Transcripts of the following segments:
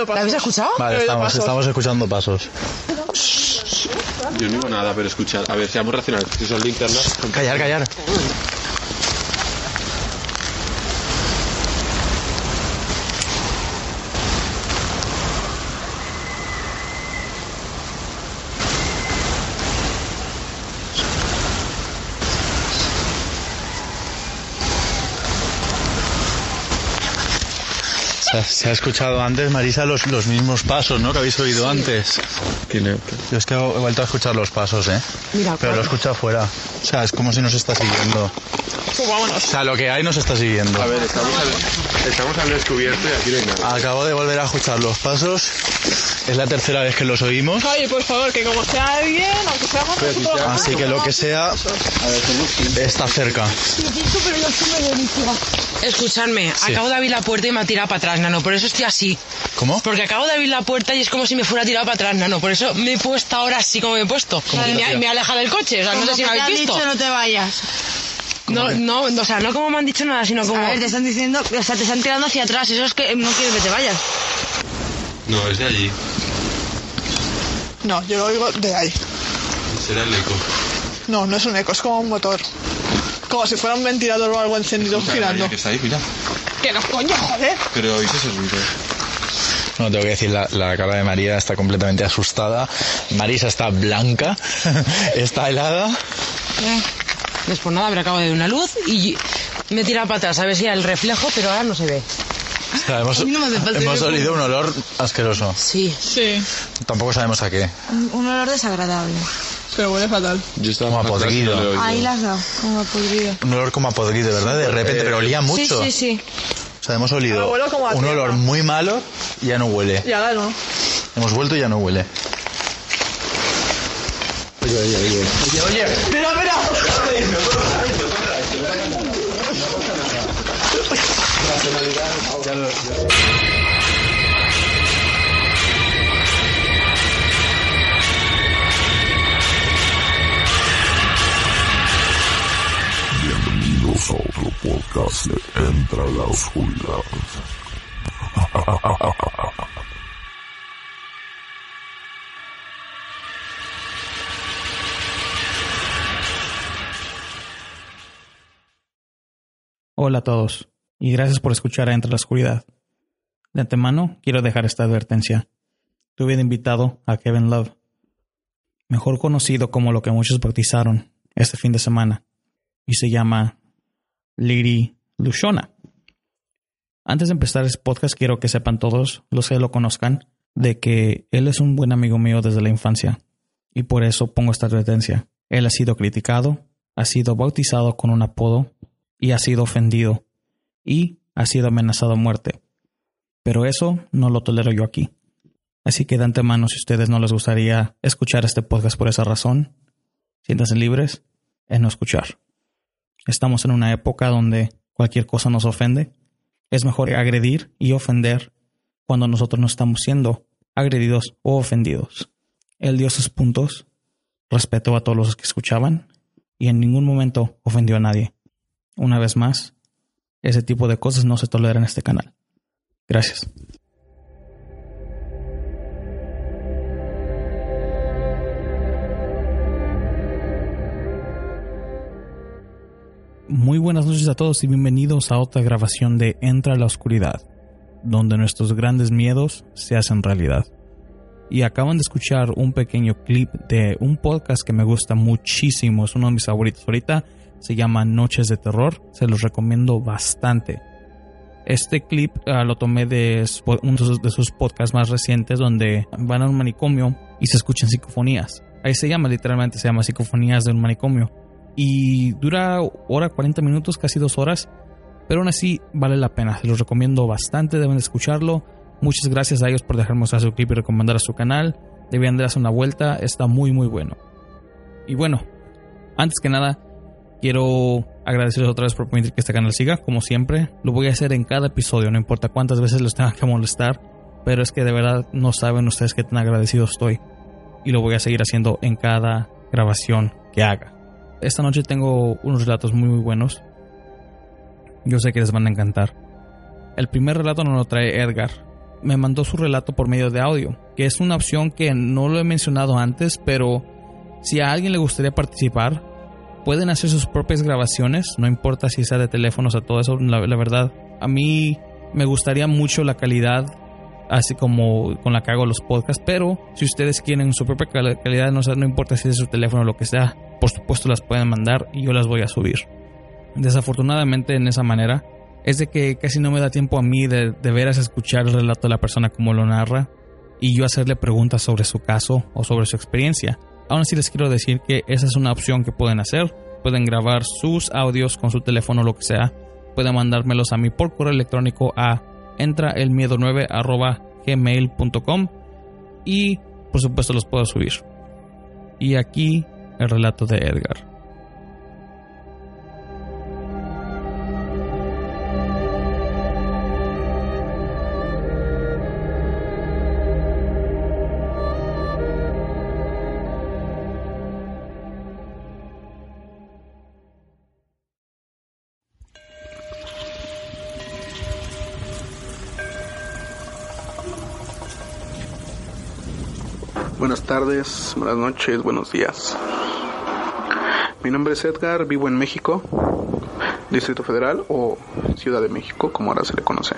Oído ¿La pasos. habéis escuchado? Vale, oído estamos, pasos. estamos escuchando pasos. Yo no digo nada, pero escuchad. A ver, seamos racionales. Si son linternas. Callar, callar. Se ha, se ha escuchado antes, Marisa, los, los mismos pasos, ¿no? Que habéis oído antes. Tiene. Yo es que he vuelto a escuchar los pasos, ¿eh? Mira, Pero lo he escuchado afuera. O sea, es como si nos está siguiendo. Pues vámonos. O sea, lo que hay nos está siguiendo. A ver, estamos al, estamos al descubierto y aquí no hay nada. Acabo de volver a escuchar los pasos. Es la tercera vez que los oímos. Oye, por favor, que como sea alguien, aunque seamos nosotros... Así que lo que sea está cerca. Escuchadme, acabo de abrir la puerta y me ha tirado para atrás, Nano, por eso estoy así. ¿Cómo? Porque acabo de abrir la puerta y es como si me fuera tirado para atrás, Nano, por eso me he puesto ahora así como me he puesto. Y me, me he alejado del coche, o sea, no sé si me habéis visto. dicho no te vayas. No, no, o sea, no como me han dicho nada, sino como... A ver, te están diciendo, o sea, te están tirando hacia atrás. Eso es que no quieren que te vayas. No, es de allí. No, yo lo oigo de ahí. Será el eco. No, no es un eco, es como un motor. Como si fuera un ventilador o algo encendido girando. Que está ahí, mira. Que no, coño, joder. Pero oíste ese ruido. No, tengo que decir, la, la cara de María está completamente asustada. Marisa está blanca, está helada. No es por nada, pero acabo de ver una luz y me he tirado para atrás a ver si era el reflejo, pero ahora no se ve. O sea, hemos no me hemos olido un olor asqueroso. Sí. Sí, Tampoco sabemos a qué. Un, un olor desagradable. Pero huele fatal. Yo estaba Como no oído. Ahí las has dado, como podrido. Un olor como a podrido, ¿verdad? De repente, pero olía mucho. Sí, sí, sí. O sea, hemos olido como a un tierra. olor muy malo y ya no huele. Y ahora no. Hemos vuelto y ya no huele. Oye, oye, oye. Oye, oye. ¡Mira, mira! Bienvenidos podcast de Entra la Oscuridad. Hola a todos y gracias por escuchar a Entre la Oscuridad. De antemano quiero dejar esta advertencia. Tuve invitado a Kevin Love, mejor conocido como lo que muchos bautizaron este fin de semana, y se llama Lady Lushona. Antes de empezar este podcast quiero que sepan todos, los que lo conozcan, de que él es un buen amigo mío desde la infancia, y por eso pongo esta advertencia. Él ha sido criticado, ha sido bautizado con un apodo y ha sido ofendido y ha sido amenazado a muerte. Pero eso no lo tolero yo aquí. Así que de antemano, si ustedes no les gustaría escuchar este podcast por esa razón, siéntanse libres en no escuchar. Estamos en una época donde cualquier cosa nos ofende. Es mejor agredir y ofender cuando nosotros no estamos siendo agredidos o ofendidos. Él dio sus puntos, respetó a todos los que escuchaban y en ningún momento ofendió a nadie. Una vez más, ese tipo de cosas no se toleran en este canal. Gracias. Muy buenas noches a todos y bienvenidos a otra grabación de Entra a la Oscuridad, donde nuestros grandes miedos se hacen realidad. Y acaban de escuchar un pequeño clip de un podcast que me gusta muchísimo, es uno de mis favoritos ahorita, Se llama Noches de Terror. Se los recomiendo bastante. Este clip ah, lo tomé de uno de sus podcasts más recientes donde van a un manicomio y se escuchan psicofonías. Ahí se llama, literalmente se llama Psicofonías de un manicomio. Y dura hora 40 minutos, casi dos horas. Pero aún así vale la pena. Se los recomiendo bastante, deben de escucharlo. Muchas gracias a ellos por dejarme usar su clip y recomendar a su canal. Debían darse una vuelta, está muy muy bueno. Y bueno, antes que nada, quiero agradecerles otra vez por permitir que este canal siga, como siempre. Lo voy a hacer en cada episodio, no importa cuántas veces los tenga que molestar, pero es que de verdad no saben ustedes qué tan agradecido estoy. Y lo voy a seguir haciendo en cada grabación que haga. Esta noche tengo unos relatos muy muy buenos. Yo sé que les van a encantar. El primer relato nos lo trae Edgar. Me mandó su relato por medio de audio, que es una opción que no lo he mencionado antes, pero si a alguien le gustaría participar, pueden hacer sus propias grabaciones, no importa si sea de teléfonos o todo eso, la, verdad, a mí me gustaría mucho la calidad, así como con la que hago los podcasts, pero si ustedes quieren su propia calidad, no, no importa si es su teléfono o lo que sea, por supuesto las pueden mandar y yo las voy a subir. Desafortunadamente en esa manera, es de que casi no me da tiempo a mí de, de veras escuchar el relato de la persona como lo narra y yo hacerle preguntas sobre su caso o sobre su experiencia. Aún así les quiero decir que esa es una opción que pueden hacer. Pueden grabar sus audios con su teléfono o lo que sea. Pueden mandármelos a mí por correo electrónico a entraelmiedo9 y por supuesto los puedo subir. Y aquí el relato de Edgar. Buenas tardes, buenas noches, buenos días. Mi nombre es Edgar, vivo en México, Distrito Federal o Ciudad de México, como ahora se le conoce.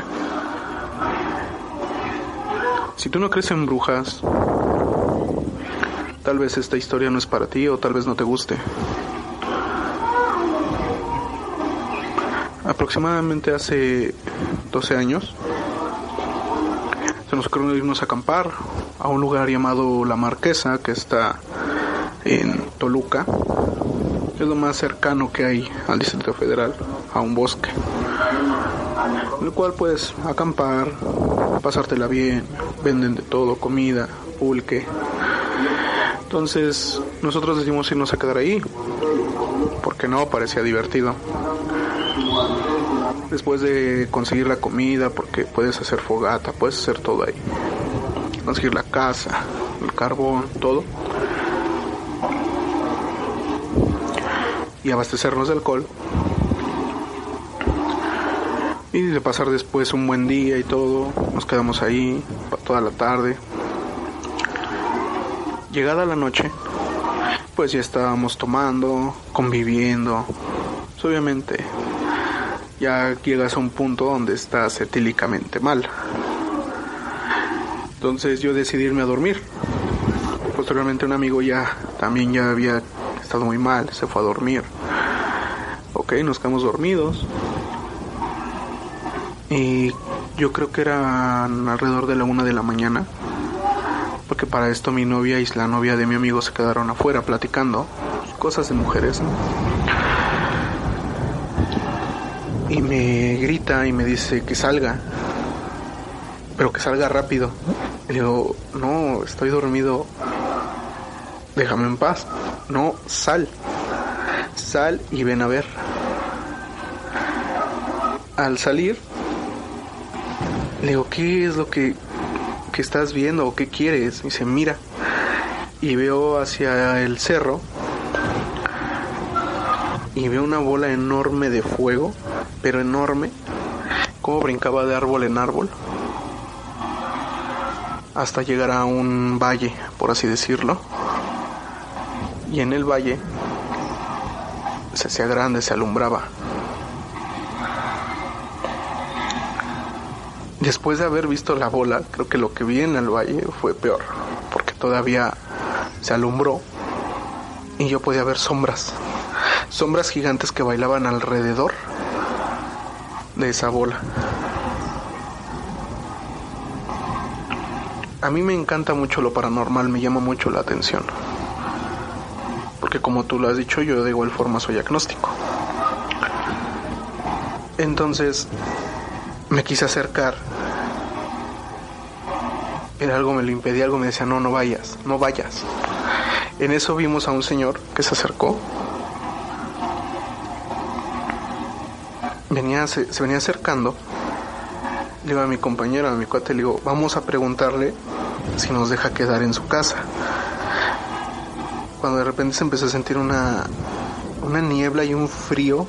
Si tú no crees en brujas, tal vez esta historia no es para ti o tal vez no te guste. Aproximadamente hace 12 años, se nos ocurrió irnos a acampar a un lugar llamado La Marquesa, que está en Toluca. Es lo más cercano que hay al Distrito Federal, a un bosque. En el cual puedes acampar, pasártela bien, venden de todo, comida, pulque. Entonces nosotros decidimos irnos a quedar ahí, porque no, parecía divertido. Después de conseguir la comida, porque puedes hacer fogata, puedes hacer todo ahí conseguir la casa, el carbón, todo. Y abastecernos de alcohol. Y de pasar después un buen día y todo, nos quedamos ahí toda la tarde. Llegada la noche, pues ya estábamos tomando, conviviendo. Pues obviamente, ya llegas a un punto donde estás etílicamente mal. Entonces yo decidí irme a dormir. Posteriormente un amigo ya también ya había estado muy mal, se fue a dormir. Ok, nos quedamos dormidos. Y yo creo que era alrededor de la una de la mañana. Porque para esto mi novia y la novia de mi amigo se quedaron afuera platicando. Cosas de mujeres, Y me grita y me dice que salga. Pero que salga rápido. Le digo, no, estoy dormido. Déjame en paz. No, sal. Sal y ven a ver. Al salir, le digo, ¿qué es lo que, que estás viendo o qué quieres? Y dice, mira. Y veo hacia el cerro y veo una bola enorme de fuego, pero enorme, como brincaba de árbol en árbol hasta llegar a un valle, por así decirlo. Y en el valle se hacía grande, se alumbraba. Después de haber visto la bola, creo que lo que vi en el valle fue peor, porque todavía se alumbró y yo podía ver sombras, sombras gigantes que bailaban alrededor de esa bola. A mí me encanta mucho lo paranormal, me llama mucho la atención. Porque como tú lo has dicho, yo de igual forma soy agnóstico. Entonces me quise acercar. Pero algo me lo impedía, algo me decía, no, no vayas, no vayas. En eso vimos a un señor que se acercó. Venía, se, se venía acercando. Le digo a mi compañero, a mi cuate, le digo, vamos a preguntarle si nos deja quedar en su casa. Cuando de repente se empezó a sentir una, una niebla y un frío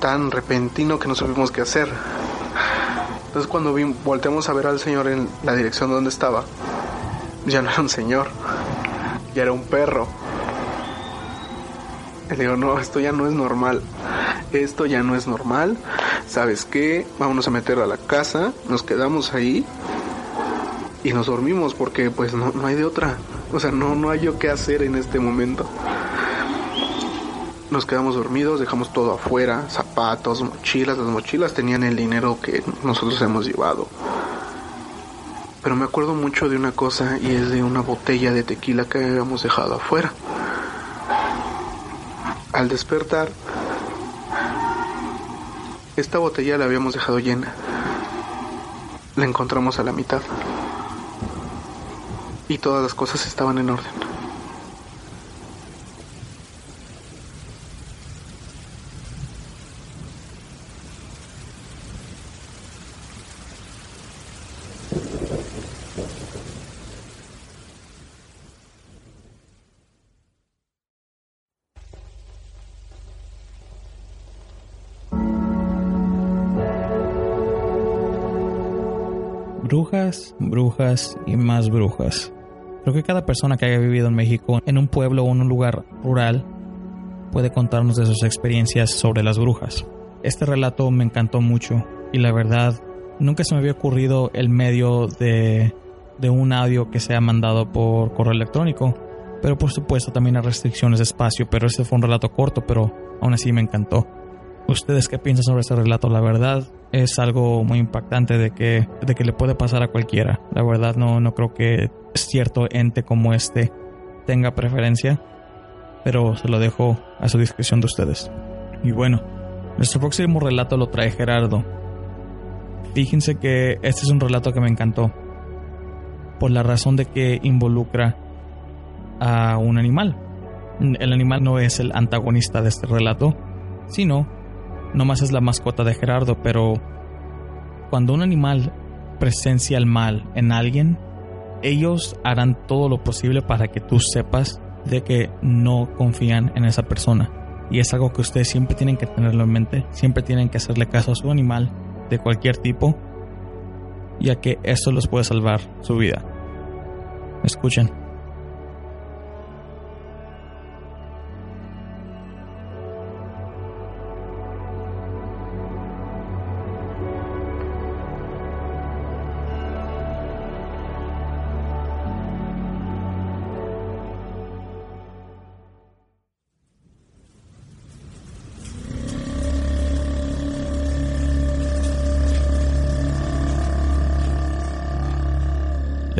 tan repentino que no supimos qué hacer. Entonces cuando vi, volteamos a ver al señor en la dirección donde estaba, ya no era un señor, ya era un perro. Le digo, no, esto ya no es normal. Esto ya no es normal. ¿Sabes qué? Vámonos a meter a la casa. Nos quedamos ahí. Y nos dormimos porque pues no, no hay de otra. O sea, no, no hay yo qué hacer en este momento. Nos quedamos dormidos, dejamos todo afuera, zapatos, mochilas. Las mochilas tenían el dinero que nosotros hemos llevado. Pero me acuerdo mucho de una cosa y es de una botella de tequila que habíamos dejado afuera. Al despertar, esta botella la habíamos dejado llena. La encontramos a la mitad. Y todas las cosas estaban en orden. Brujas, brujas y más brujas. Creo que cada persona que haya vivido en México, en un pueblo o en un lugar rural, puede contarnos de sus experiencias sobre las brujas. Este relato me encantó mucho y la verdad nunca se me había ocurrido el medio de, de un audio que sea mandado por correo electrónico. Pero por supuesto también hay restricciones de espacio, pero este fue un relato corto, pero aún así me encantó. ¿Ustedes qué piensan sobre ese relato? La verdad es algo muy impactante de que, de que le puede pasar a cualquiera. La verdad no, no creo que cierto ente como este tenga preferencia, pero se lo dejo a su discreción de ustedes. Y bueno, nuestro próximo relato lo trae Gerardo. Fíjense que este es un relato que me encantó, por la razón de que involucra a un animal. El animal no es el antagonista de este relato, sino nomás es la mascota de Gerardo, pero cuando un animal presencia el mal en alguien, ellos harán todo lo posible para que tú sepas de que no confían en esa persona. Y es algo que ustedes siempre tienen que tenerlo en mente, siempre tienen que hacerle caso a su animal de cualquier tipo, ya que esto los puede salvar su vida. Escuchen.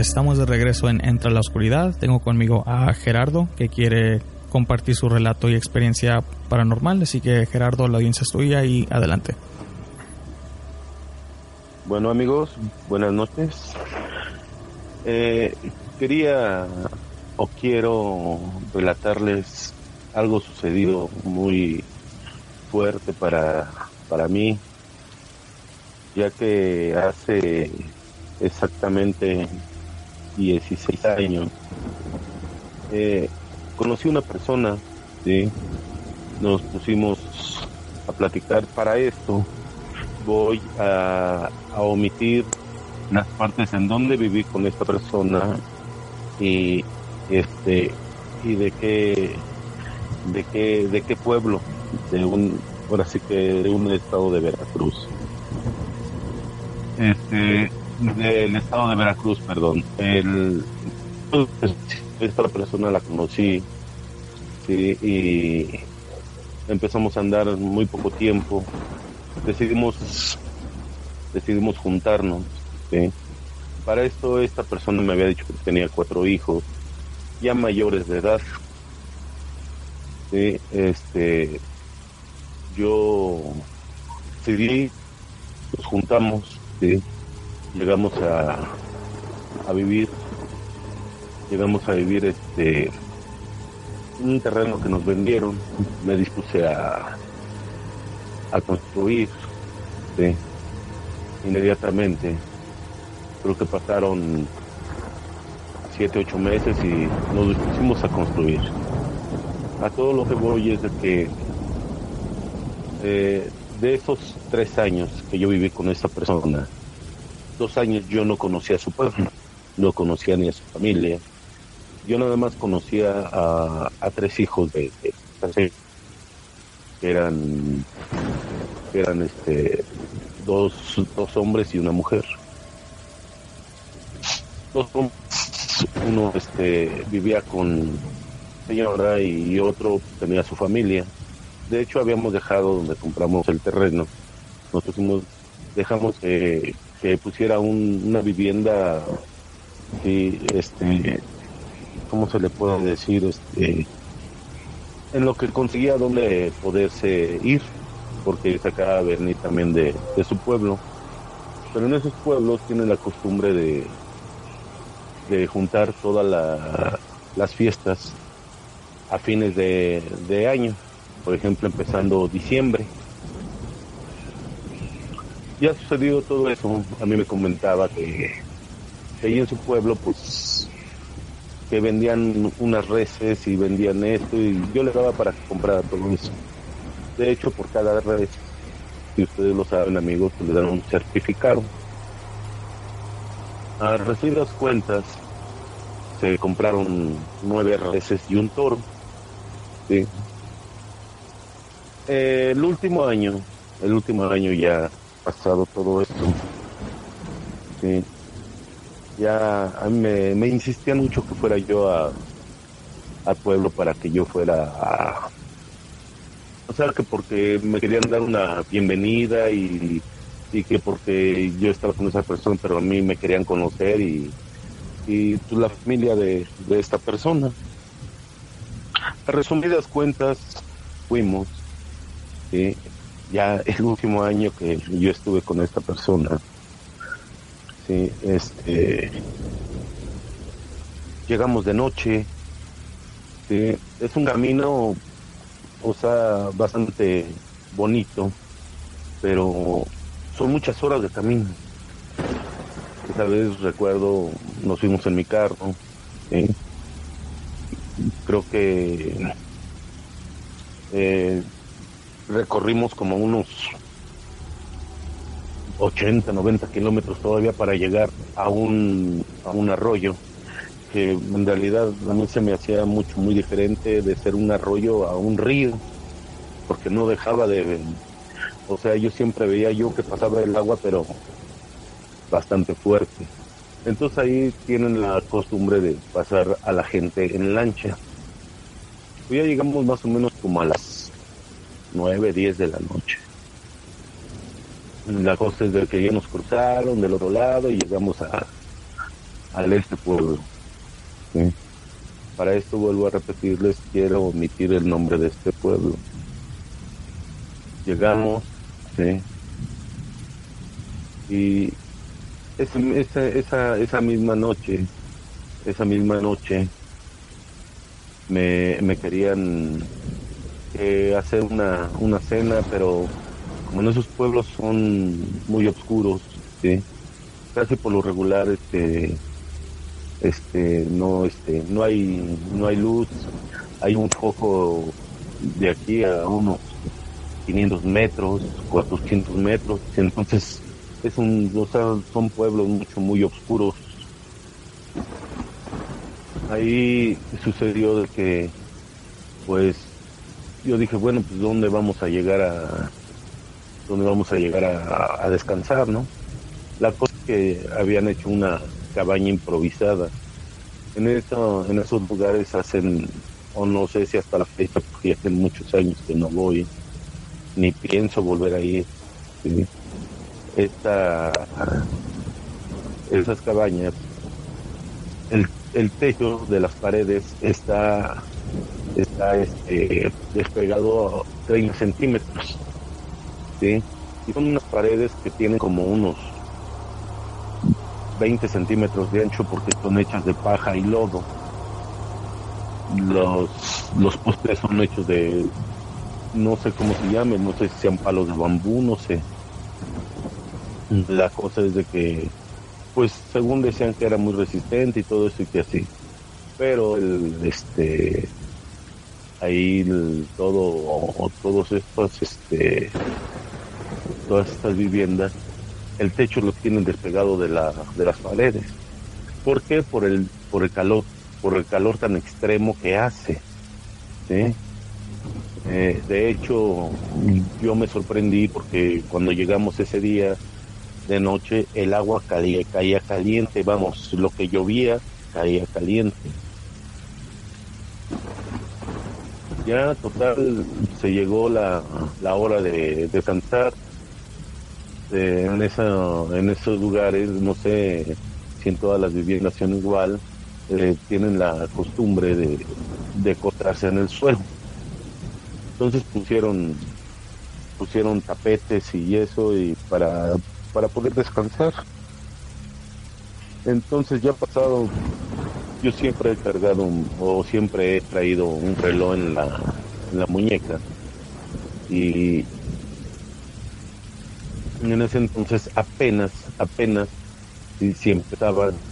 Estamos de regreso en Entra la Oscuridad. Tengo conmigo a Gerardo que quiere compartir su relato y experiencia paranormal. Así que Gerardo, la audiencia es tuya y adelante. Bueno amigos, buenas noches. Eh, quería o quiero relatarles algo sucedido muy fuerte para, para mí, ya que hace exactamente 16 años, eh, conocí una persona, ¿sí? nos pusimos a platicar para esto. Voy a, a omitir las partes en donde viví con esta persona y este y de qué de qué de qué pueblo de un ahora sí que de un estado de Veracruz este del estado de Veracruz, perdón. El, esta persona la conocí sí, y empezamos a andar muy poco tiempo, decidimos, decidimos juntarnos. ¿sí? Para esto esta persona me había dicho que tenía cuatro hijos, ya mayores de edad. Sí, este, yo decidí, nos juntamos. Llegamos a, a vivir, llegamos a vivir este un terreno que nos vendieron, me dispuse a, a construir, inmediatamente. Creo que pasaron siete, ocho meses y nos dispusimos a construir. A todo lo que voy es de que eh, de esos tres años que yo viví con esa persona, dos años yo no conocía a su pueblo, no conocía ni a su familia. Yo nada más conocía a, tres hijos de, eran, eran este, dos, dos hombres y una mujer. Dos hombres, uno este, vivía con señora y otro tenía su familia. De hecho, habíamos dejado donde compramos el terreno. Nosotros dejamos que, que pusiera un, una vivienda, y, este, ¿cómo se le puede decir? Este, en lo que conseguía donde poderse ir, porque se acaba de venir también de, de su pueblo. Pero en esos pueblos tienen la costumbre de, de juntar todas la, las fiestas a fines de, de, año, por ejemplo empezando diciembre. Ya ha sucedido todo eso, a mí me comentaba que, que ahí en su pueblo pues que vendían unas reses y vendían esto y yo le daba para que comprara todo eso. De hecho, por cada res, si ustedes lo saben amigos, pues le dan un certificado. A recibidas cuentas, se compraron nueve reses y un toro. Sí. El último año, el último año ya pasado todo esto, sí, ya a mí me, me, insistían mucho que fuera yo a al pueblo para que yo fuera a, o sea que porque me querían dar una bienvenida y, y que porque yo estaba con esa persona pero a mí me querían conocer y, y pues, la familia de, de esta persona a resumidas cuentas fuimos ¿sí? Ya el último año que yo estuve con esta persona sí, este llegamos de noche es un camino o sea bastante bonito pero son muchas horas de camino. Esa vez recuerdo nos fuimos en mi carro creo que eh, recorrimos como unos 80, 90 kilómetros todavía para llegar a un, a un arroyo que en realidad a mí se me hacía mucho, muy diferente de ser un arroyo a un río, porque no dejaba de, o sea, yo siempre veía yo que pasaba el agua, pero bastante fuerte. Entonces ahí tienen la costumbre de pasar a la gente en lancha. Pues ya llegamos más o menos como a las 9, 10 de la noche. La cosa es que ya nos cruzaron del otro lado y llegamos a, al este pueblo. Para esto vuelvo a repetirles, quiero omitir el nombre de este pueblo. Llegamos, ¿sí? Y esa, esa, esa misma noche, esa misma noche, me, me querían eh, hacer una, una cena, pero como en esos pueblos son muy oscuros, casi por lo regular este este no este no hay no hay luz. Hay un foco de aquí a unos 500 metros 400 metros. Entonces es un o son pueblos mucho muy oscuros. Ahí sucedió de que pues yo dije bueno pues dónde vamos a llegar a dónde vamos a llegar a, descansar no la cosa es que habían hecho una cabaña improvisada en eso en esos lugares hacen o no sé si hasta la fecha, porque hace muchos años que no voy, ni pienso volver a ir. ¿sí? Esta, esas cabañas, el, el techo de las paredes está, está este, despegado a 30 centímetros. ¿sí? Y son unas paredes que tienen como unos 20 centímetros de ancho porque son hechas de paja y lodo. Los, los postes son hechos de, no sé cómo se llamen, no sé si sean palos de bambú, no sé. La cosa es de que, pues según decían que era muy resistente y todo eso y que así. Pero el, este, ahí el- todo, todos estos, este, todas estas viviendas, el techo lo tienen despegado de la, de las paredes. ¿Por qué? Por el, por el calor, por el calor tan extremo que hace. Eh, de hecho, yo me sorprendí porque cuando llegamos ese día de noche, el agua caía, caía caliente, vamos, lo que llovía caía caliente. Ya total, se llegó la, la hora de descansar. Eh, en, esa, en esos lugares, no sé si en todas las viviendas son igual, eh, tienen la costumbre de, de acostarse en el suelo. Entonces pusieron pusieron tapetes y eso y para, para poder descansar. Entonces ya pasado, yo siempre he cargado un- o siempre he traído un reloj en la, en la muñeca y en ese entonces apenas, apenas si, empezaban,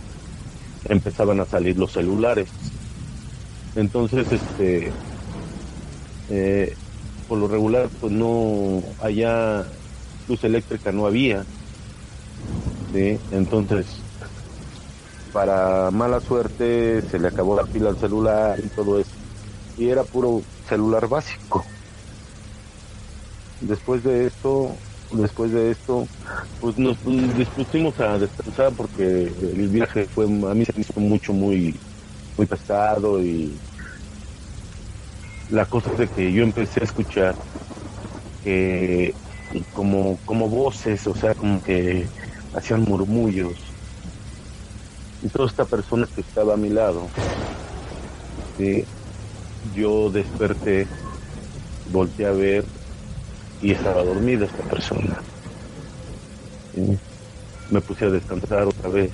empezaban a salir los celulares. Entonces, este, eh, por lo regular, pues no, allá luz eléctrica no había. Entonces, para mala suerte, se le acabó la pila al celular y todo eso. Y era puro celular básico. Después de esto, después de esto, pues nos dispusimos a descansar porque el viaje fue, a mí se me hizo mucho, muy, muy pesado y la cosa es de que yo empecé a escuchar que como, como voces, o sea, como que hacían murmullos. Y toda esta persona que estaba a mi lado, sí, yo desperté, volteé a ver y estaba dormida esta persona. Me puse a descansar otra vez.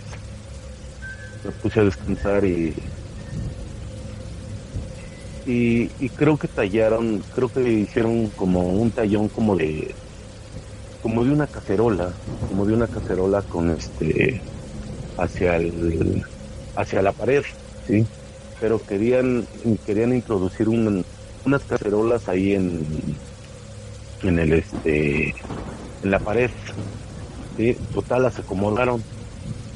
Me puse a descansar y, y creo que tallaron, creo que hicieron como un tallón como de como de una cacerola, como de una cacerola con este hacia el hacia la pared, sí, pero querían querían introducir un- unas cacerolas ahí en en el este en la pared, sí, total las acomodaron,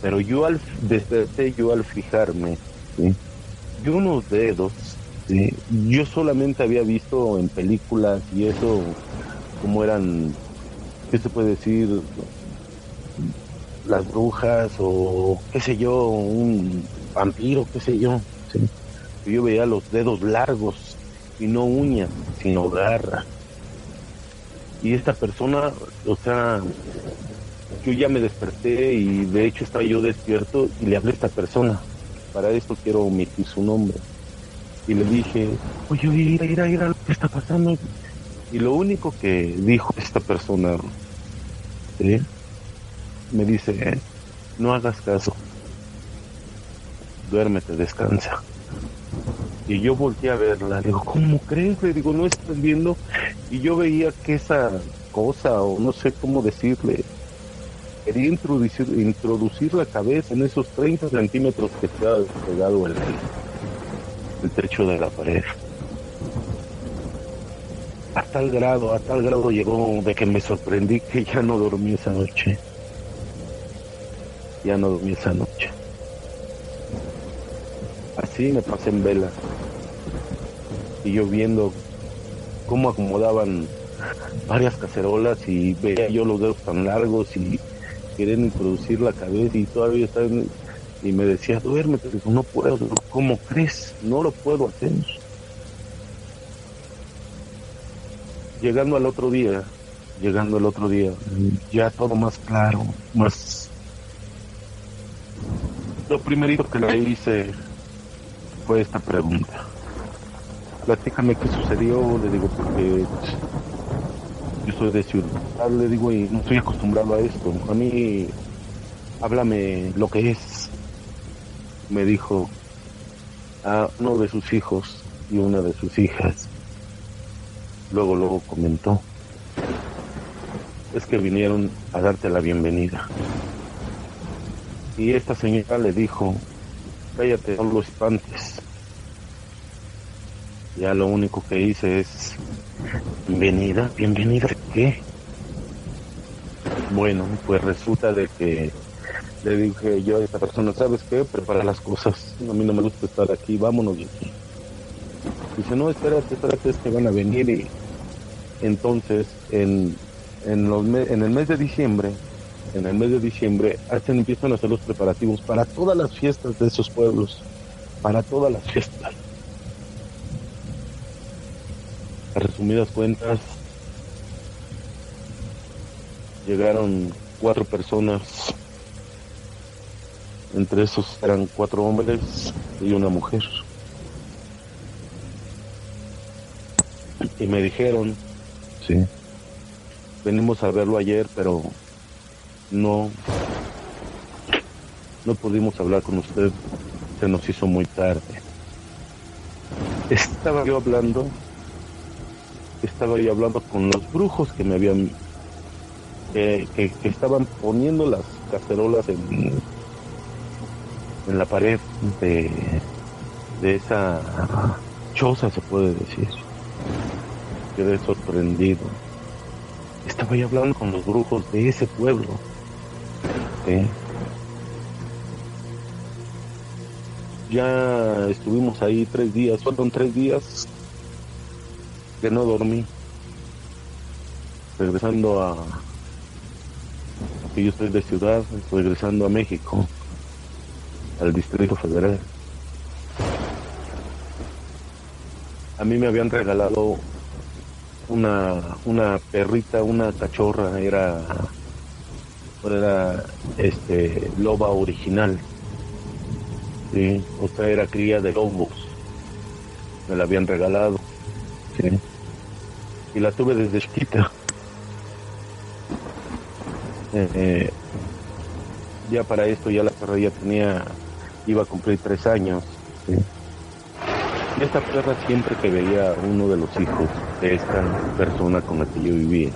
pero yo al desperté yo al fijarme, yo unos dedos yo solamente había visto en películas y eso, como eran, ¿qué se puede decir? Las brujas o qué sé yo, un vampiro, qué sé yo. ¿sí? Yo veía los dedos largos y no uñas, sino garra. Y esta persona, o sea, yo ya me desperté y de hecho estaba yo despierto y le hablé a esta persona. Para esto quiero omitir su nombre y le dije, oye, mira, mira, mira lo que está pasando. Y lo único que dijo esta persona. Me dice, no hagas caso, duérmete, descansa. Y yo volteé a verla, digo, ¿cómo crees? Le digo, ¿no estás viendo? Y yo veía que esa cosa, o no sé cómo decirle, quería introducir, introducir la cabeza en esos 30 centímetros que estaba despegado el, el techo de la pared. A tal grado, a tal grado llegó de que me sorprendí que ya no dormí esa noche ya no dormí esa noche. Así me pasé en vela. Y yo viendo cómo acomodaban varias cacerolas y veía yo los dedos tan largos y querían introducir la cabeza y todavía estaban y me decía duérmete digo, no puedo ¿cómo crees? no lo puedo hacer llegando al otro día llegando al otro día ya todo más claro más lo primerito que le hice fue esta pregunta. Platícame qué sucedió, le digo, porque yo soy de ciudad, le digo, y no estoy acostumbrado a esto. A mí, háblame lo que es. Me dijo a uno de sus hijos y una de sus hijas. Luego, luego comentó, es que vinieron a darte la bienvenida. Y esta señora le dijo, cállate, no lo espantes. Ya lo único que hice es, bienvenida, bienvenida, ¿qué? Bueno, pues resulta de que le dije yo a esta persona, ¿sabes qué? Prepara las cosas, a mí no me gusta estar aquí, vámonos de aquí. Dice, no, espérate, espérate, es que van a venir y entonces en, los en el mes de diciembre, en el mes de diciembre, hacen, empiezan a hacer los preparativos para todas las fiestas de esos pueblos, para todas las fiestas. A resumidas cuentas, llegaron cuatro personas, entre esos eran cuatro hombres y una mujer. Y me dijeron, sí, venimos a verlo ayer, pero no, no pudimos hablar con usted, se nos hizo muy tarde. Estaba yo hablando estaba yo hablando con los brujos que me habían que, estaban poniendo las cacerolas en, en la pared de, de esa choza se puede decir. Quedé sorprendido. Estaba yo hablando con los brujos de ese pueblo ya estuvimos ahí tres días fueron tres días que no dormí. Regresando a... que yo estoy de ciudad, regresando a México, al Distrito Federal. A mí me habían regalado una, una perrita, una cachorra, era, era este, loba original. ¿sí? Sea, era cría de lobos. Me la habían regalado. ¿sí? y la tuve desde chiquita. Eh, eh, ya para esto ya la perra ya tenía, iba a cumplir tres años. Y esta perra siempre que veía uno de los hijos de esta persona con la que yo vivía,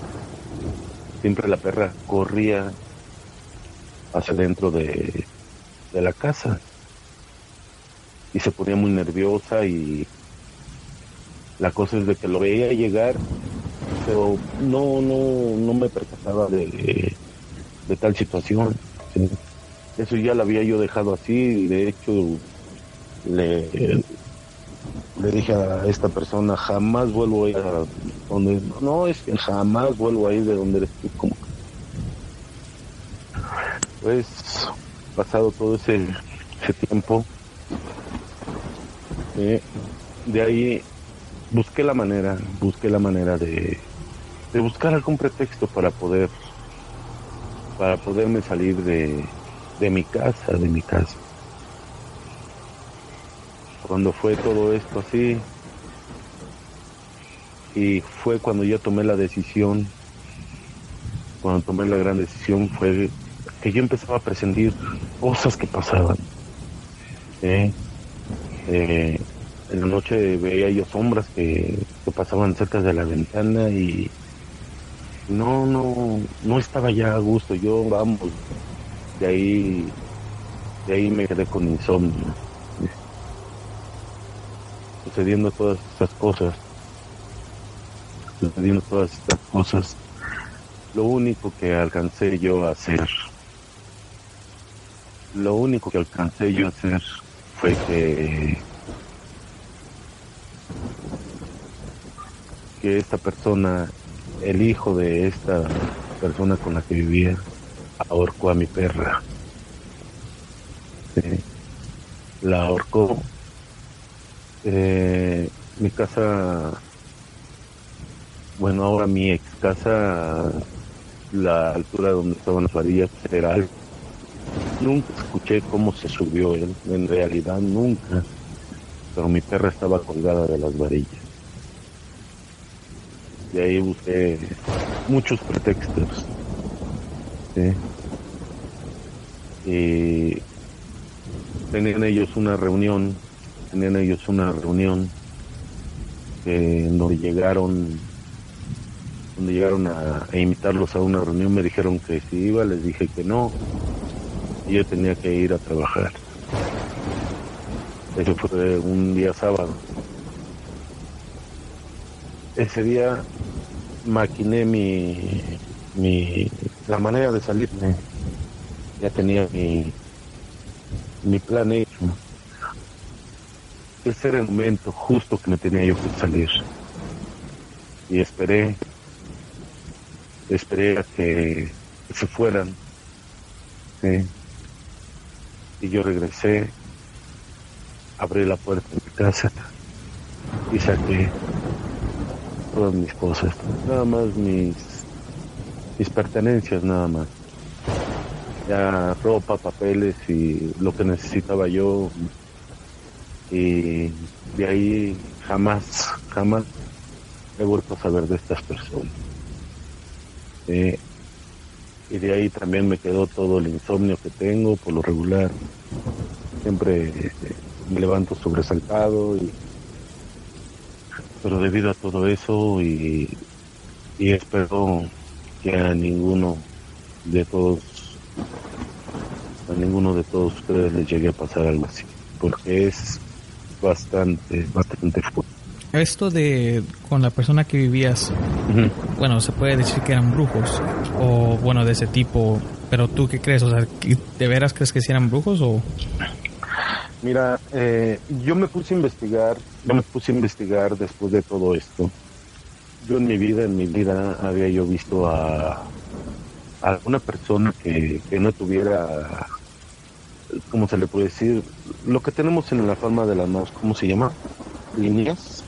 siempre la perra corría hacia dentro de, de la casa y se ponía muy nerviosa y la cosa es de que lo veía llegar, pero no, no, no me percataba de, de, tal situación. Eso ya lo había yo dejado así y de hecho le, le dije a esta persona, jamás vuelvo a ir a donde... No, es que jamás vuelvo a ir de donde eres. Como... Pues, pasado todo ese, ese tiempo, eh, de ahí busqué la manera, busqué la manera de, de buscar algún pretexto para poder, para poderme salir de, de mi casa, de mi casa. Cuando fue todo esto así, y fue cuando yo tomé la decisión, cuando tomé la gran decisión, fue que yo empezaba a presentir cosas que pasaban. ¿eh? Eh, en la noche veía yo sombras que, pasaban cerca de la ventana y no, no, no estaba ya a gusto. Yo, vamos, de ahí, de ahí me quedé con insomnio. Sucediendo todas estas cosas, sucediendo todas estas cosas, lo único que alcancé yo a hacer, lo único que alcancé yo a hacer fue que que esta persona, el hijo de esta persona con la que vivía, ahorcó a mi perra. La ahorcó. Eh, mi casa bueno, ahora mi ex casa, la altura donde estaban las varillas era algo. Nunca escuché cómo se subió él, en realidad nunca. Pero mi perra estaba colgada de las varillas. Y ahí busqué muchos pretextos. ¿sí? Y tenían ellos una reunión, tenían ellos una reunión donde llegaron donde llegaron a, a, invitarlos a una reunión me dijeron que si iba les dije que no yo tenía que ir a trabajar. Eso fue un día sábado. Ese día maquiné mi, mi la manera de salirme. Ya tenía mi mi plan hecho. Ese era el momento justo que me tenía yo que salir. Y esperé esperé a que se fueran. Y yo regresé abrí la puerta de mi casa y saqué todas mis cosas nada más mis mis pertenencias nada más. Ya ropa papeles y lo que necesitaba yo. Y de ahí jamás jamás he vuelto a saber de estas personas. Eh, y de ahí también me quedó todo el insomnio que tengo por lo regular. Siempre eh, me levanto sobresaltado, y, pero debido a todo eso y, y espero que a ninguno de todos, a ninguno de todos ustedes les llegue a pasar algo así, porque es bastante, bastante fuerte esto de con la persona que vivías, bueno, se puede decir que eran brujos o bueno, de ese tipo, pero tú qué crees, o sea, ¿de veras crees que sí eran brujos o Mira, eh, yo me puse a investigar, yo me puse a investigar después de todo esto. Yo en mi vida, en mi vida había yo visto a, a alguna persona que, que no tuviera, ¿cómo se le puede decir? Lo que tenemos en la palma de las manos, ¿cómo se llama? Líneas.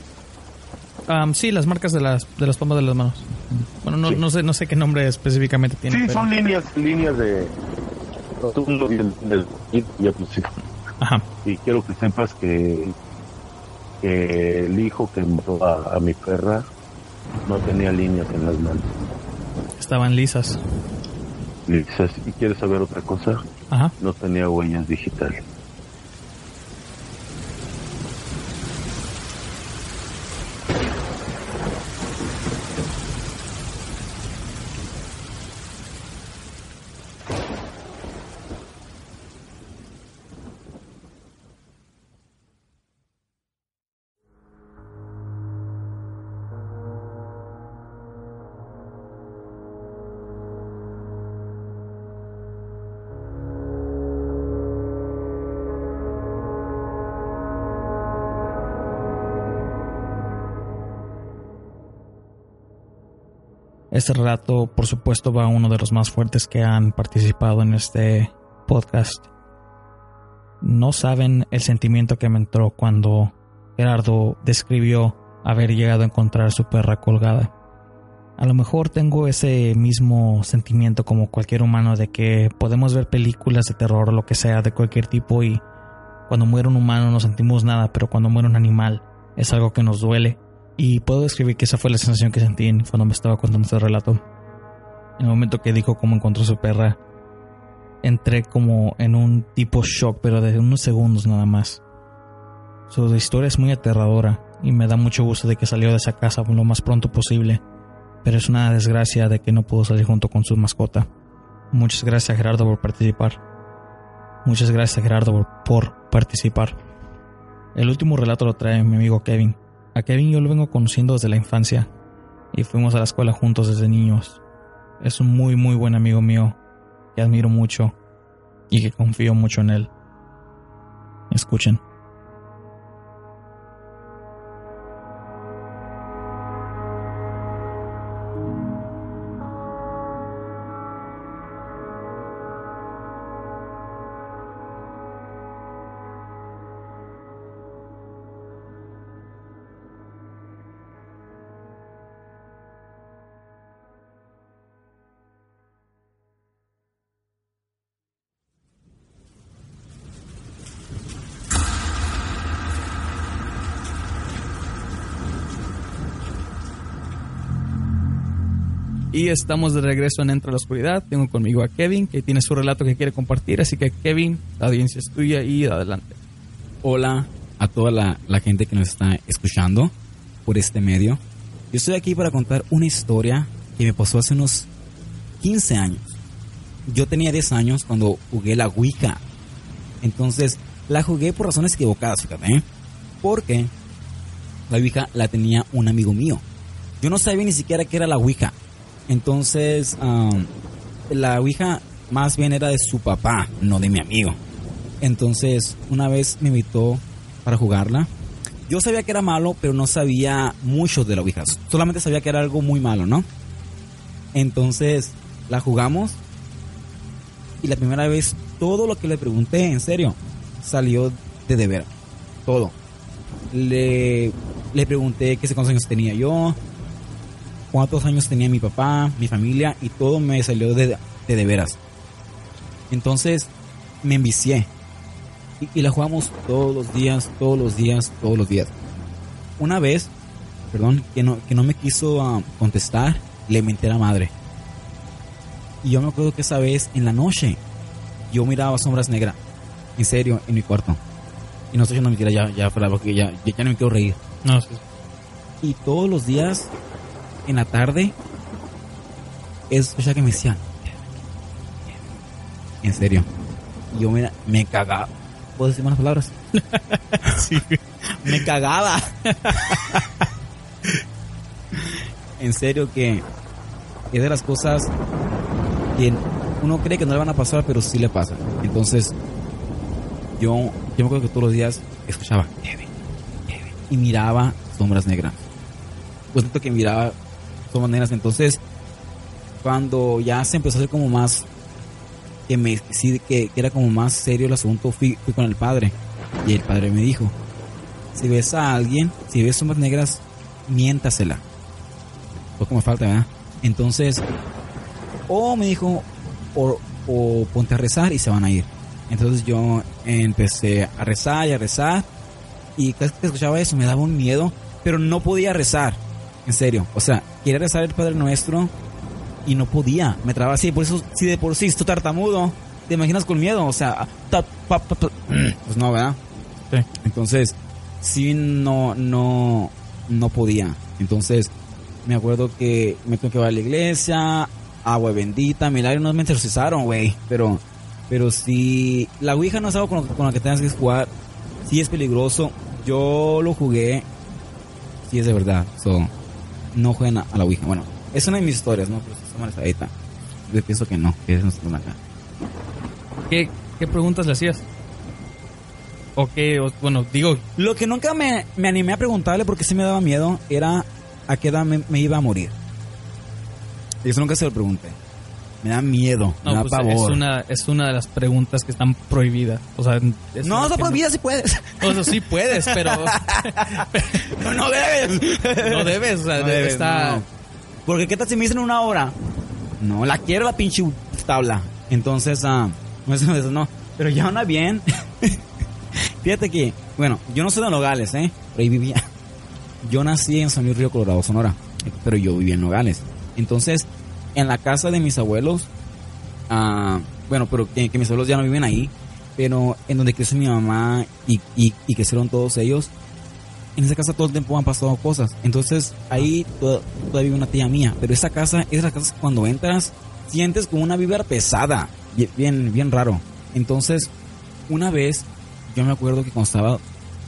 Um, sí, las marcas de las de las palmas de las manos. Bueno, no, Sí. no sé no sé qué nombre específicamente tiene. Sí, pero- son líneas, líneas de... Del- del- pues. Ajá. Y quiero que sepas que, que el hijo que mató a, a mi perra no tenía líneas en las manos. Estaban lisas. Dices, ¿y quieres saber otra cosa? Ajá. No tenía huellas digitales. Este relato, por supuesto, va a uno de los más fuertes que han participado en este podcast. No saben el sentimiento que me entró cuando Gerardo describió haber llegado a encontrar su perra colgada. A lo mejor tengo ese mismo sentimiento como cualquier humano de que podemos ver películas de terror o lo que sea de cualquier tipo y cuando muere un humano no sentimos nada, pero cuando muere un animal es algo que nos duele. Y puedo describir que esa fue la sensación que sentí cuando me estaba contando este relato. En el momento que dijo cómo encontró su perra, entré como en un tipo shock, pero de unos segundos nada más. Su historia es muy aterradora y me da mucho gusto de que salió de esa casa lo más pronto posible, pero es una desgracia de que no pudo salir junto con su mascota. Muchas gracias Gerardo por participar. Muchas gracias Gerardo por, por participar. El último relato lo trae mi amigo Kevin. A Kevin yo lo vengo conociendo desde la infancia y fuimos a la escuela juntos desde niños. Es un muy muy buen amigo mío que admiro mucho y que confío mucho en él. Escuchen. Estamos de regreso en Entre la Oscuridad. Tengo conmigo a Kevin, que tiene su relato que quiere compartir. Así que, Kevin, la audiencia es tuya y adelante. Hola a toda la, la gente que nos está escuchando por este medio. Yo estoy aquí para contar una historia que me pasó hace unos 15 años. Yo tenía 10 años cuando jugué la Wicca. Entonces, la jugué por razones equivocadas, fíjate. ¿eh? Porque la Ouija la tenía un amigo mío. Yo no sabía ni siquiera qué era la Ouija. Entonces, la Ouija más bien era de su papá, no de mi amigo. Entonces, una vez me invitó para jugarla. Yo sabía que era malo, pero no sabía mucho de la Ouija. Solamente sabía que era algo muy malo, ¿no? Entonces, la jugamos. Y la primera vez, todo lo que le pregunté, en serio, salió de deber. Todo. Le, le pregunté qué años tenía yo, cuántos años tenía mi papá, mi familia, y todo me salió de, de, de veras. Entonces me envicié. Y, y, la jugamos todos los días, todos los días, todos los días. Una vez, perdón, que no, que no me quiso uh, contestar, le menté a la madre. Y yo me acuerdo que esa vez, en la noche, yo miraba sombras negras. En serio, en mi cuarto. Y no estoy echando mentira ya, ya, porque ya, ya, ya no me quiero reír. No, sí. Y todos los días, en la tarde, es ya que me decían. En serio. Yo me, me cagaba. ¿Puedo decir malas palabras? sí. Me cagaba. en serio que es de las cosas que uno cree que no le van a pasar, pero sí le pasa. Entonces, yo, yo me acuerdo que todos los días escuchaba Kevin, Kevin, y miraba sombras negras. Pues que miraba sombras negras. Entonces, cuando ya se empezó a hacer como más, que me sí, que, que, era como más serio el asunto, fui, fui con el padre. Y el padre me dijo, si ves a alguien, si ves sombras negras, miéntasela. Poco me falta. Entonces, o me dijo, o, o ponte a rezar y se van a ir. Entonces yo empecé a rezar y a rezar. Y cada vez que escuchaba eso me daba un miedo, pero no podía rezar. En serio. O sea, quería rezar el Padre Nuestro y no podía. Me trababa así. Por eso, si de por sí estoy tartamudo, te imaginas con miedo. O sea, ta, pa, pa, pa. pues no, ¿verdad? Sí. Entonces, sí, no, no, no podía. Entonces, me acuerdo que me tuve que ir a la iglesia, agua bendita, milagro, no me exorcizaron, güey. Pero pero si la Ouija no es algo con con lo, que tengas que jugar, sí es peligroso. Yo lo jugué, sí es de verdad. So, no jueguen a, a, la Ouija. Bueno, es una de mis historias, ¿no? Pero está. Yo pienso que no, que es nuestra acá. ¿Qué, ¿Qué preguntas le hacías? ¿O qué? O, bueno, digo... Lo que nunca me, me, animé a preguntarle porque sí me daba miedo era a qué edad me, me iba a morir. Y eso nunca se lo pregunté me da miedo, no, me da pues pavor. Es una, es una de las preguntas que están prohibidas. O sea, no, está prohibida no... si puedes. O sea, sí puedes, pero. no, no debes. No debes, o sea, no debes, está. Porque qué tal si me dicen una hora. No, la quiero la pinche tabla. Entonces, ah, uh, no. Pero ya una bien. Fíjate que, bueno, yo no soy de Nogales, ¿eh? Pero ahí vivía. Yo nací en San Luis Río Colorado, Sonora. Pero yo vivía en Nogales. Entonces, en la casa de mis abuelos, uh, bueno, pero que, que, mis abuelos ya no viven ahí, pero en donde creció mi mamá y, y, y, crecieron todos ellos, en esa casa todo el tiempo han pasado cosas. Entonces ahí toda, todavía vive una tía mía, pero esa casa es la casa que cuando entras sientes como una vibra pesada, bien, bien raro. Entonces, una vez, yo me acuerdo que cuando estaba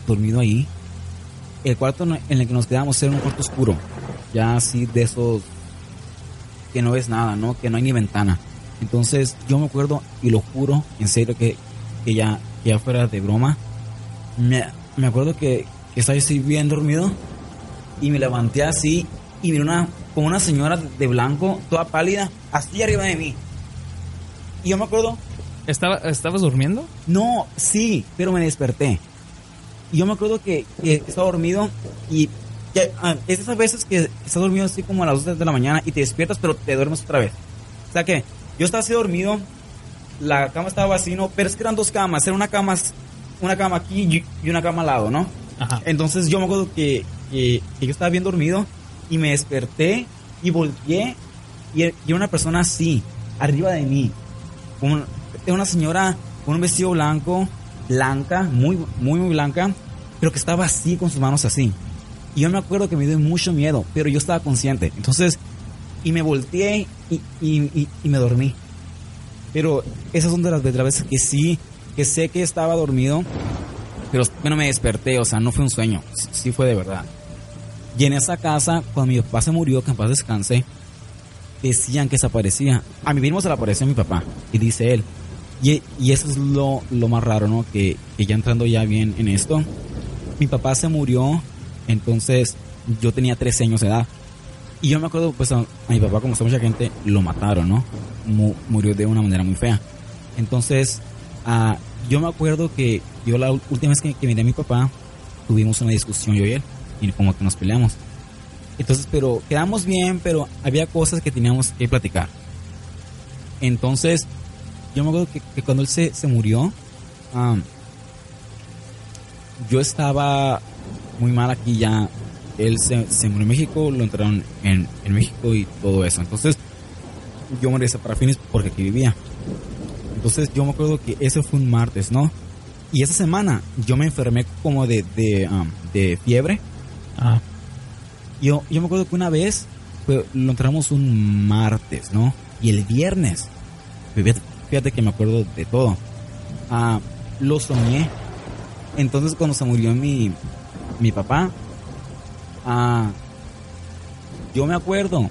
dormido ahí, el cuarto en el que nos quedamos era un cuarto oscuro, ya así de esos que no ves nada, ¿no? Que no hay ni ventana. Entonces yo me acuerdo, y lo juro, en serio, que, que ya, que ya fuera de broma, me, me acuerdo que, que estaba así bien dormido y me levanté así y miré una, como una señora de blanco, toda pálida, así arriba de mí. Y yo me acuerdo... ¿Estaba, ¿Estabas durmiendo? No, sí, pero me desperté. Y yo me acuerdo que, que estaba dormido y que, ah, es esas veces que estás dormido así como a las 2 de la mañana y te despiertas, pero te duermes otra vez. O sea que yo estaba así dormido, la cama estaba vacío, pero es que eran dos camas, era una cama, una cama aquí y una cama al lado, ¿no? Ajá. Entonces yo me acuerdo que, que, que, yo estaba bien dormido y me desperté y volteé y, y era una persona así, arriba de mí. Un- una señora con un vestido blanco, blanca, muy, muy, muy blanca, pero que estaba así con sus manos así. Y yo me acuerdo que me dio mucho miedo, pero yo estaba consciente. Entonces, y me volteé y, y- y- y me dormí. Pero esas son de las, de las veces que sí, que sé que estaba dormido, pero bueno, me desperté, o sea, no fue un sueño, sí, sí fue de verdad. Y en esa casa, cuando mi papá se murió, que en paz descanse, decían que se aparecía. A mi primo se le apareció mi papá, y dice él. Y, y eso es lo, lo más raro, ¿no? Que, que ya entrando ya bien en esto, mi papá se murió, entonces yo tenía 13 años de edad. Y yo me acuerdo, pues a, mi papá, como está mucha gente, lo mataron, ¿no? Mu- murió de una manera muy fea. Entonces, ah, yo me acuerdo que yo la última vez que, que miré a mi papá, tuvimos una discusión yo y él, y como que nos peleamos. Entonces, pero quedamos bien, pero había cosas que teníamos que platicar. Entonces, yo me acuerdo que, que cuando él se, se murió, ah, yo estaba muy mal aquí ya. Él se, se murió en México, lo entraron en, en México y todo eso. Entonces, yo morí para fines porque aquí vivía. Entonces, yo me acuerdo que ese fue un martes, ¿no? Y esa semana yo me enfermé como de, de, um, de fiebre. Ah, Yo, yo me acuerdo que una vez fue- lo entramos un martes, ¿no? Y el viernes, fíjate, fíjate que me acuerdo de todo. Ah, lo soñé. Entonces cuando se murió mi, mi papá, ah, yo me acuerdo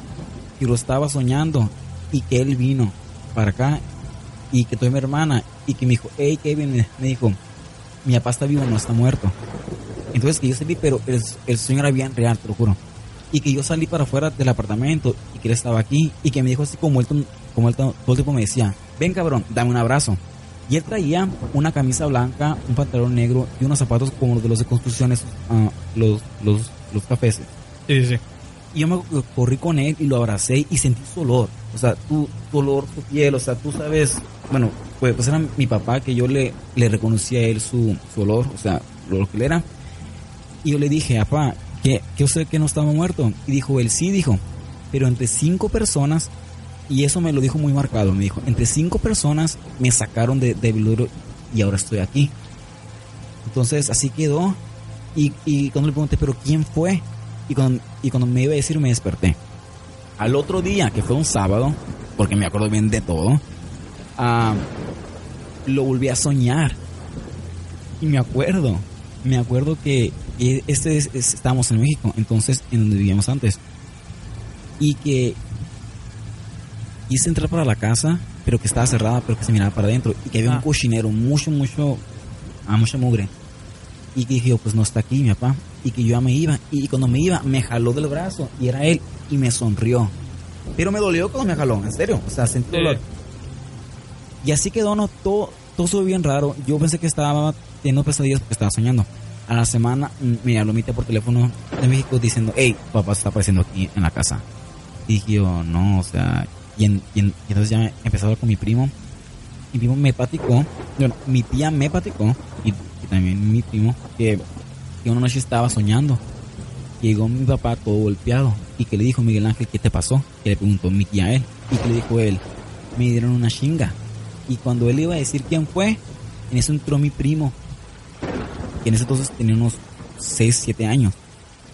que lo estaba soñando y que él vino para acá y que tuve mi hermana y que me dijo, hey Kevin, me- dijo, mi papá está vivo, no está muerto. Entonces que yo salí, pero el, el sueño era bien real, te lo juro. Y que yo salí para afuera del apartamento y que él estaba aquí y que me dijo así como él, como él todo el tiempo me decía, ven cabrón, dame un abrazo. Y él traía una camisa blanca, un pantalón negro y unos zapatos como los de los de construcciones, ah, los, los, los cafés. sí, sí. Y yo me corrí con él y lo abracé y sentí su olor. O sea, tu, tu olor, tu piel, o sea, tú sabes, bueno, pues, pues era mi papá que yo le, le reconocía a él su, su olor, o sea, lo que él era. Y yo le dije, papá, que, que usted que no estaba muerto. Y dijo él, sí, dijo, pero entre cinco personas, y eso me lo dijo muy marcado, me dijo, entre cinco personas me sacaron de, de velorio y ahora estoy aquí. Entonces así quedó. Y, y cuando le pregunté, pero ¿quién fue? Y cuando, y cuando me iba a decir, me desperté. Al otro día, que fue un sábado, porque me acuerdo bien de todo, ah, lo volví a soñar. Y me acuerdo, me acuerdo que este es- es- estábamos en México, entonces en donde vivíamos antes. Y que quise entrar para la casa, pero que estaba cerrada, pero que se miraba para adentro. Y que había Ah. un cochinero, mucho, mucho, a mucha mugre. Y que dije, yo, pues no está aquí mi papá. Y que yo ya me iba. Y cuando me iba, me jaló del brazo. Y era él. Y me sonrió. Pero me dolió cuando me jaló, en serio. O sea, sentí Sí. dolor. Y así quedó, no, todo, todo estuvo bien raro. Yo pensé que estaba teniendo pesadillas porque estaba soñando. A la semana me habló mi tía por teléfono de México diciendo, hey, papá se está apareciendo aquí en la casa. Y dije yo, no, o sea, y, en- y en- y entonces ya me empecé a hablar con mi primo. Mi primo me platicó, bueno, mi tía me platicó, y, y también mi primo, que, que una noche estaba soñando. Llegó mi papá todo golpeado y que le dijo Miguel Ángel, ¿qué te pasó? Que le preguntó mi tía a él. Y que le dijo él, me dieron una chinga. Y cuando él iba a decir quién fue, en eso entró mi primo, que en ese entonces tenía unos 6, 7 años.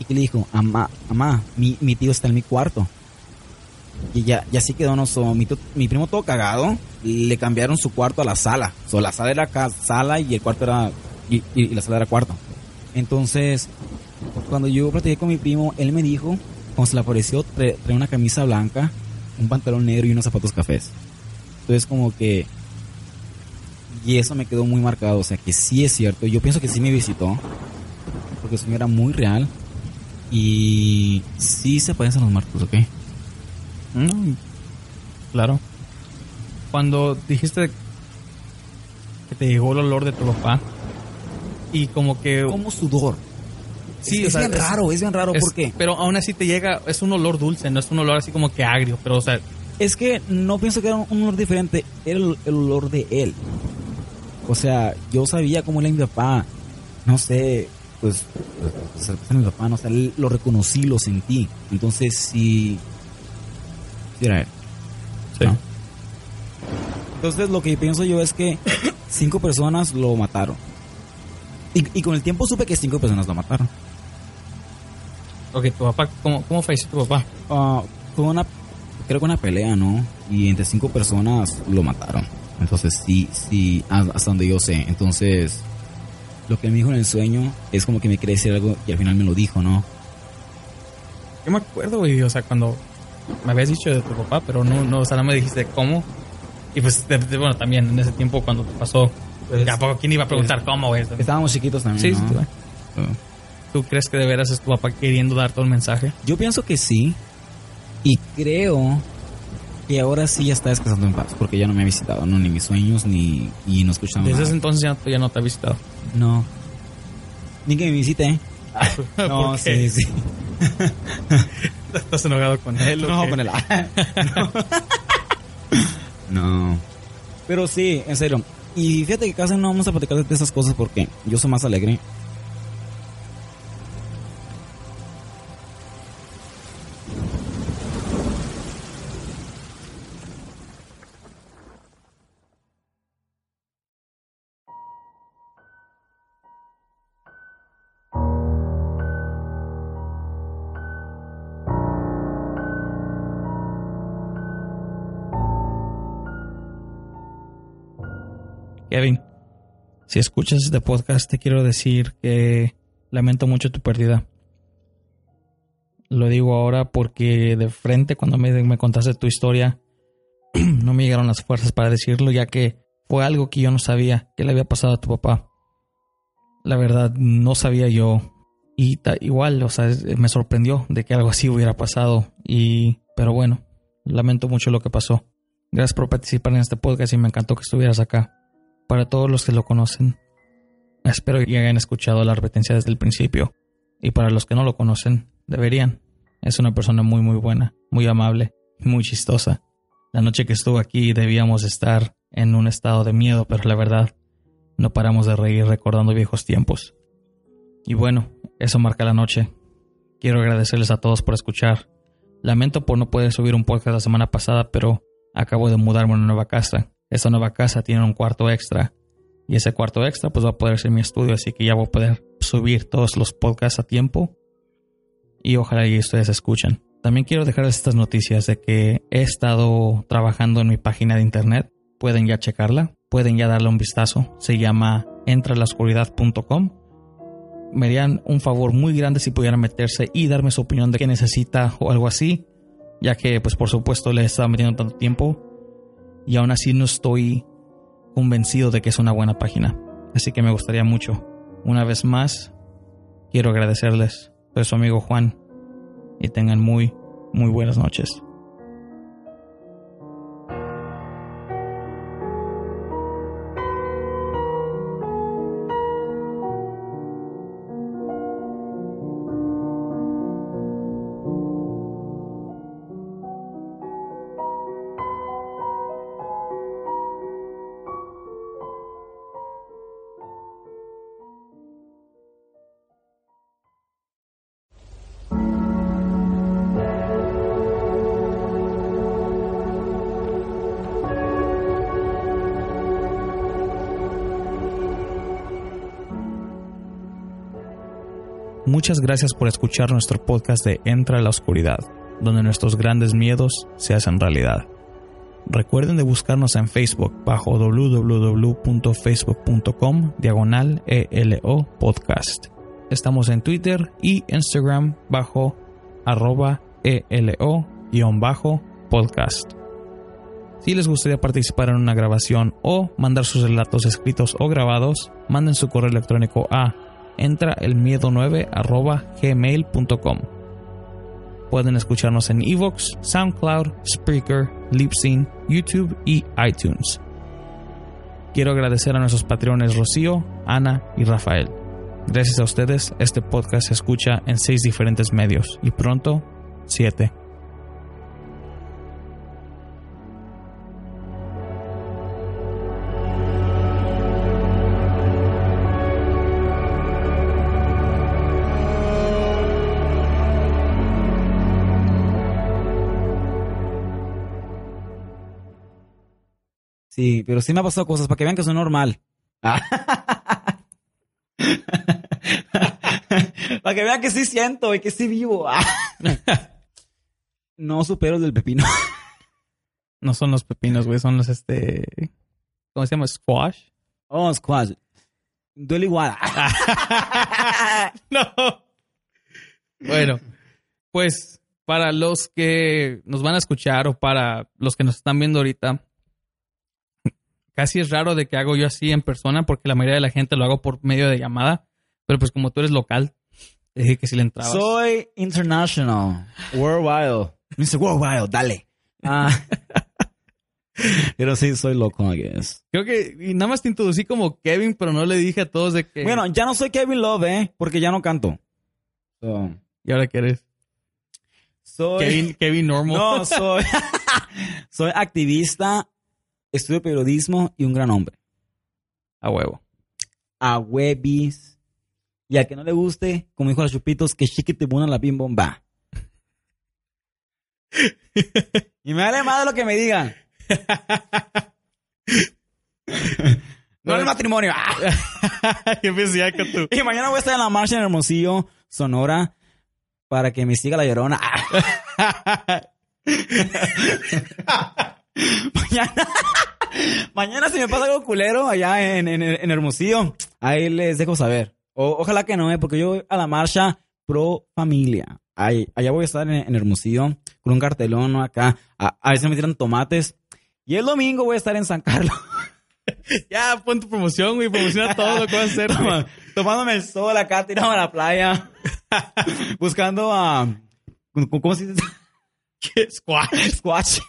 Y que le dijo, mamá, mamá, mi, mi tío está en mi cuarto. Y ya, ya así quedó, no, so, mi, mi primo todo cagado, le cambiaron su cuarto a la sala. So, la sala era ca- sala y el cuarto era, y, y- y la sala era cuarto. Entonces, cuando yo platiqué con mi primo, él me dijo, cuando se le apareció, trae, una camisa blanca, un pantalón negro y unos zapatos cafés. Entonces como que... Y eso me quedó muy marcado, o sea que sí es cierto, yo pienso que sí me visitó, porque el sueño era muy real, y sí se parecen los muertos, ¿ok? Mm, claro. Cuando dijiste que te llegó el olor de tu papá y como que... Como sudor. Sí, es, o sea, bien raro, es bien raro, es- ¿por qué? Pero aún así te llega, es un olor dulce, no es un olor así como que agrio, pero o sea, Es que no pienso que era un olor diferente, era el, el olor de él. O sea, yo sabía cómo era mi papá, no sé, pues, pues, mi papá, no sé, lo reconocí, lo sentí. Entonces sí, sí era él. Sí. ¿no? Entonces lo que pienso yo es que cinco personas lo mataron. Y, y con el tiempo supe que cinco personas lo mataron. Ok, tu papá, ¿cómo, cómo falleció tu papá? Ah, fue una, creo que una pelea, ¿no? Y entre cinco personas lo mataron. Entonces sí, sí, hasta donde yo sé. Entonces, lo que me dijo en el sueño es como que me quería decir algo y al final me lo dijo, ¿no? Yo me acuerdo, güey, o sea, cuando me habías dicho de tu papá, pero no, no, o sea, no me dijiste cómo. Y pues, de- de- bueno, también en ese tiempo cuando te pasó, Pues, ¿a poco quién iba a preguntar pues, cómo, güey? Estábamos chiquitos también, Sí, ¿no? sí, güey. ¿Tú crees que de veras es tu papá queriendo dar todo el mensaje? Yo pienso que sí. Y creo que ahora sí ya está descansando en paz. Porque ya no me ha visitado, ¿no? Ni mis sueños, ni y no escuchando Desde nada. ese entonces ya, ya no te ha visitado. No. Ni que me visite. No, ¿Por qué? sí, sí. ¿Estás enojado con él? No, con él. no. Pero sí, en serio. Y fíjate que casi no vamos a platicar de esas cosas porque yo soy más alegre. Si escuchas este podcast, te quiero decir que lamento mucho tu pérdida. Lo digo ahora porque de frente, cuando me, me contaste tu historia, no me llegaron las fuerzas para decirlo, ya que fue algo que yo no sabía que le había pasado a tu papá. La verdad, no sabía yo. Y igual, o sea, me sorprendió de que algo así hubiera pasado. Y, pero bueno, lamento mucho lo que pasó. Gracias por participar en este podcast y me encantó que estuvieras acá. Para todos los que lo conocen, espero que hayan escuchado la advertencia desde el principio. Y para los que no lo conocen, deberían. Es una persona muy muy buena, muy amable, muy chistosa. La noche que estuvo aquí debíamos estar en un estado de miedo, pero la verdad, no paramos de reír recordando viejos tiempos. Y bueno, eso marca la noche. Quiero agradecerles a todos por escuchar. Lamento por no poder subir un podcast la semana pasada, pero acabo de mudarme a una nueva casa. Esta nueva casa tiene un cuarto extra. Y ese cuarto extra pues va a poder ser mi estudio, así que ya voy a poder subir todos los podcasts a tiempo. Y ojalá y ustedes escuchen. También quiero dejarles estas noticias de que he estado trabajando en mi página de internet. Pueden ya checarla, pueden ya darle un vistazo. Se llama entralascuridad.com. Me harían un favor muy grande si pudieran meterse y darme su opinión de qué necesita o algo así, ya que pues por supuesto le he estado metiendo tanto tiempo y aún así no estoy convencido de que es una buena página. Así que me gustaría mucho. Una vez más, quiero agradecerles. Soy su amigo Juan y tengan muy, muy buenas noches. Muchas gracias por escuchar nuestro podcast de Entra a la Oscuridad, donde nuestros grandes miedos se hacen realidad. Recuerden de buscarnos en Facebook bajo www.facebook.com diagonal ELO podcast. Estamos en Twitter y Instagram bajo arroba ELO-podcast. Si les gustaría participar en una grabación o mandar sus relatos escritos o grabados, manden su correo electrónico a entraelmiedo9 arroba gmail.com. Pueden escucharnos en Evox, SoundCloud, Spreaker, Libsyn, YouTube y iTunes. Quiero agradecer a nuestros patrones Rocío, Ana y Rafael. Gracias a ustedes, este podcast se escucha en seis diferentes medios y pronto, siete. Sí, pero sí me ha pasado cosas para que vean que soy normal. para que vean que sí siento y que sí vivo. no supero el del pepino. No son los pepinos, güey, son los este. ¿Cómo se llama? Squash. Oh, squash. Duele igual. no. Bueno, pues para los que nos van a escuchar o para los que nos están viendo ahorita, casi es raro de que hago yo así en persona porque la mayoría de la gente lo hago por medio de llamada, pero pues como tú eres local, te dije que si le entrabas. Soy international, worldwide. Mr. Worldwide, dale. Ah. Pero sí, soy loco, I guess. Creo que y nada más te introducí como Kevin, pero no le dije a todos de que. Bueno, ya no soy Kevin Love, ¿eh? Porque ya no canto. So, ¿Y ahora qué eres? soy. Kevin, Kevin Normal. No, soy. soy activista, estudio periodismo y un gran hombre. A huevo. A huevis. Y al que no le guste, como dijo los chupitos, que chiquite buena la bim bomba. y me vale más de lo que me digan. no el matrimonio. Yo pensé ya que tú. Y mañana voy a estar en la marcha en Hermosillo, Sonora, para que me siga la llorona. mañana, mañana si me pasa algo culero allá en, en, en Hermosillo, ahí les dejo saber. O- ojalá que no, eh, porque yo voy a la marcha pro familia. Ahí, allá voy a estar en, en Hermosillo con un cartelón acá. A, a veces me tiran tomates. Y el domingo voy a estar en San Carlos. Ya, pon tu promoción, güey. Promociona todo lo que vas a hacer. Toma- tomándome el sol acá, tirado a la playa. buscando a. ¿Cómo, cómo se dice? ¿Qué? Squash. Squash.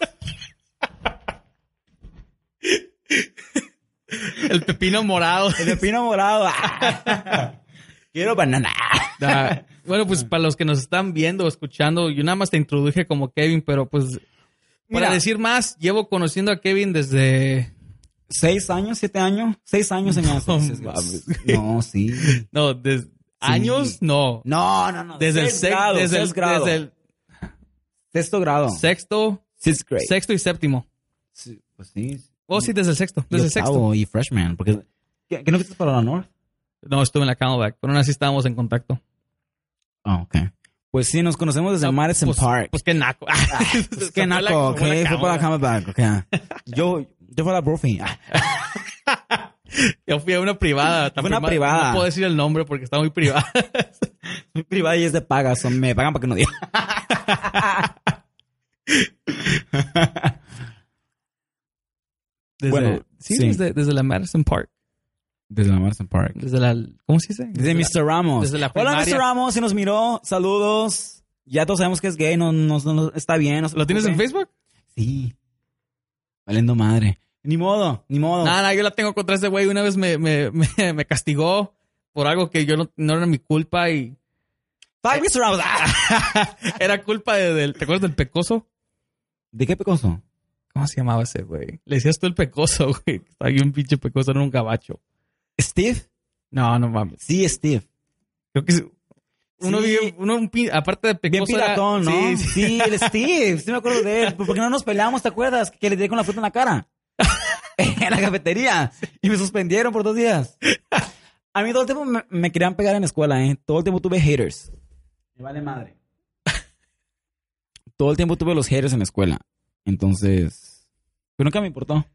El pepino morado. El pepino morado. Quiero banana. Ah, bueno, pues para los que nos están viendo o escuchando, yo nada más te introduje como Kevin, pero pues para decir más, llevo conociendo a Kevin desde... ¿Seis años? ¿Siete años? Seis años hace. No. No, sí. No, desde... ¿Años? No. No, no, no. Desde el, Seis sex- grado, desde, el, seis grado. desde el Sexto grado. sexto, Sixth grade. sexto y séptimo. Sí, pues sí. Oh, sí, desde el sexto. Desde y el sexto. y freshman. Porque, ¿qué, qué no fuiste para la North? No, estuve en la Camelback, pero aún así estábamos en contacto. Ah, ok. Pues sí, nos conocemos desde No, Madison pues, Park. Pues qué naco. Pues qué naco, ok. Fue para la Camelback, ok. Yo, yo fui a la Brophy. Yo fui a una privada. Fue una privada. No puedo decir el nombre porque está muy privada. Muy privada y es de paga. Son, me pagan para que no diga. Desde, Bueno, sí, sí. Desde, desde la Madison Park. Desde la Madison Park. Desde la... ¿Cómo se dice? Desde Mr. Ramos. desde la Hola. Mr. Ramos. Si nos miró, saludos. Ya todos sabemos que es gay. No, no, no- está bien. no ¿Lo tienes en. Facebook? Sí. Valiendo madre. Ni modo, ni modo. Nada, yo la tengo contra ese güey. Una vez me, me, me, me castigó por algo que yo no, no era mi culpa y Fuck Mr. Ramos. Era culpa de, del... ¿Te acuerdas del pecoso? ¿De qué pecoso? ¿Cómo se llamaba ese güey? Le decías tú el pecoso, güey. Estaba bien pinche pecoso, era un gabacho. ¿Steve? No, no mames. Sí, Steve. Creo que es- uno Sí. vive, uno un aparte de Bien pecoso era- piratón, ¿no? Sí, Sí, sí. el Steve. Sí me acuerdo de él. ¿Por qué no nos peleamos, te acuerdas? Que le di con la fruta en la cara. en la cafetería. Y me suspendieron por dos días. A mí todo el tiempo me, me querían pegar en la escuela, ¿eh? Todo el tiempo tuve haters. Me vale madre. todo el tiempo tuve los haters en la escuela. Entonces... Pero nunca me importó.